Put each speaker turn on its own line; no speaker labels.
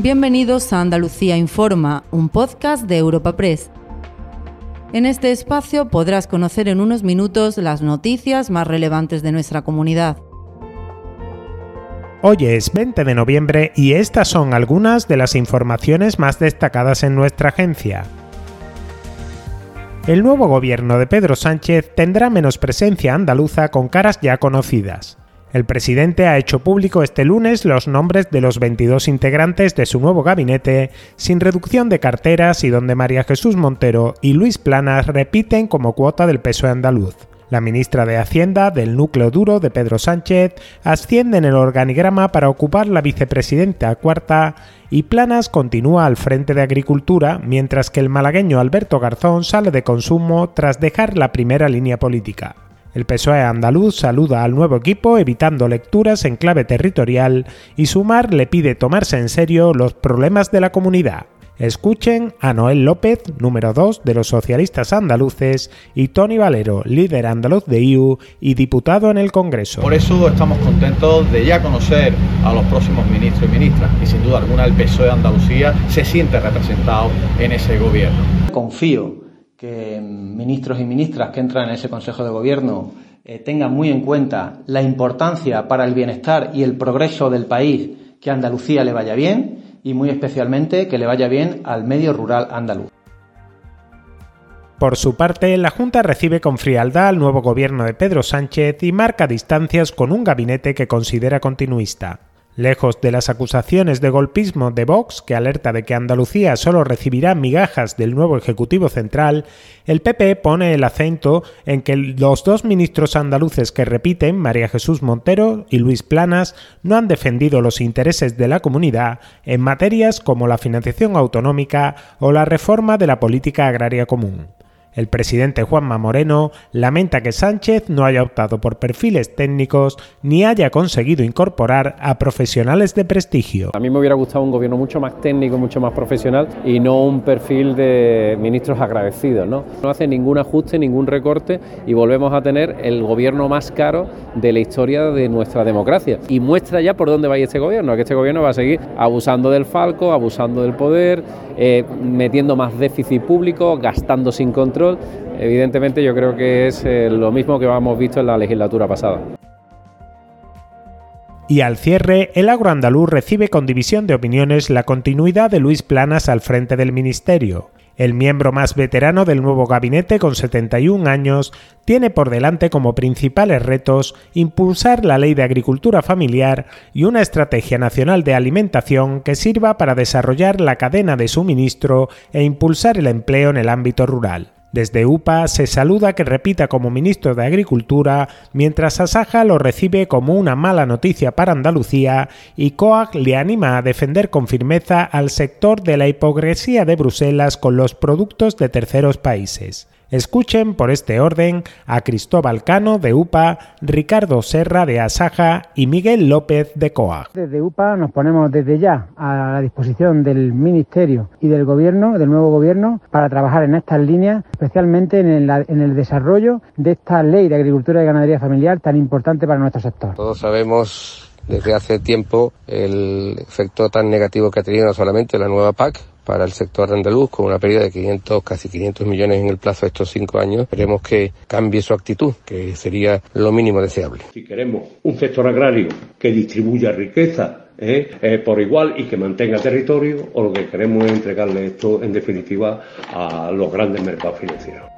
Bienvenidos a Andalucía Informa, un podcast de Europa Press. En este espacio podrás conocer en unos minutos las noticias más relevantes de nuestra comunidad.
Hoy es 20 de noviembre y estas son algunas de las informaciones más destacadas en nuestra agencia. El nuevo gobierno de Pedro Sánchez tendrá menos presencia andaluza con caras ya conocidas. El presidente ha hecho público este lunes los nombres de los 22 integrantes de su nuevo gabinete, sin reducción de carteras y donde María Jesús Montero y Luis Planas repiten como cuota del PSOE andaluz. La ministra de Hacienda, del núcleo duro de Pedro Sánchez, asciende en el organigrama para ocupar la vicepresidenta cuarta y Planas continúa al frente de Agricultura, mientras que el malagueño Alberto Garzón sale de consumo tras dejar la primera línea política. El PSOE andaluz saluda al nuevo equipo evitando lecturas en clave territorial y Sumar le pide tomarse en serio los problemas de la comunidad. Escuchen a Noel López, número 2 de los socialistas andaluces, y Tony Valero, líder andaluz de IU y diputado en el Congreso.
Por eso estamos contentos de ya conocer a los próximos ministros y ministras, y sin duda alguna el PSOE de Andalucía se siente representado en ese gobierno.
Confío que ministros y ministras que entran en ese Consejo de Gobierno eh, tengan muy en cuenta la importancia para el bienestar y el progreso del país que Andalucía le vaya bien y muy especialmente que le vaya bien al medio rural andaluz.
Por su parte, la Junta recibe con frialdad al nuevo gobierno de Pedro Sánchez y marca distancias con un gabinete que considera continuista. Lejos de las acusaciones de golpismo de Vox, que alerta de que Andalucía solo recibirá migajas del nuevo Ejecutivo Central, el PP pone el acento en que los dos ministros andaluces que repiten, María Jesús Montero y Luis Planas, no han defendido los intereses de la comunidad en materias como la financiación autonómica o la reforma de la política agraria común. El presidente Juanma Moreno lamenta que Sánchez no haya optado por perfiles técnicos ni haya conseguido incorporar a profesionales de prestigio.
A mí me hubiera gustado un gobierno mucho más técnico, mucho más profesional y no un perfil de ministros agradecidos. No, no hace ningún ajuste, ningún recorte y volvemos a tener el gobierno más caro de la historia de nuestra democracia. Y muestra ya por dónde va este gobierno, que este gobierno va a seguir abusando del falco, abusando del poder, eh, metiendo más déficit público, gastando sin control evidentemente yo creo que es eh, lo mismo que hemos visto en la legislatura pasada.
Y al cierre, el agroandaluz recibe con división de opiniones la continuidad de Luis Planas al frente del ministerio. El miembro más veterano del nuevo gabinete, con 71 años, tiene por delante como principales retos impulsar la ley de agricultura familiar y una estrategia nacional de alimentación que sirva para desarrollar la cadena de suministro e impulsar el empleo en el ámbito rural. Desde UPA se saluda que repita como ministro de Agricultura, mientras Asaja lo recibe como una mala noticia para Andalucía y COAG le anima a defender con firmeza al sector de la hipocresía de Bruselas con los productos de terceros países. Escuchen por este orden a Cristóbal Cano de UPA, Ricardo Serra de Asaja y Miguel López de COA.
Desde UPA nos ponemos desde ya a la disposición del Ministerio y del Gobierno, del nuevo Gobierno, para trabajar en estas líneas, especialmente en el, en el desarrollo de esta ley de agricultura y ganadería familiar tan importante para nuestro sector.
Todos sabemos desde hace tiempo el efecto tan negativo que ha tenido no solamente la nueva PAC, para el sector andaluz con una pérdida de 500, casi 500 millones en el plazo de estos cinco años. Esperemos que cambie su actitud, que sería lo mínimo deseable.
Si queremos un sector agrario que distribuya riqueza ¿eh? Eh, por igual y que mantenga territorio, o lo que queremos es entregarle esto, en definitiva, a los grandes mercados financieros.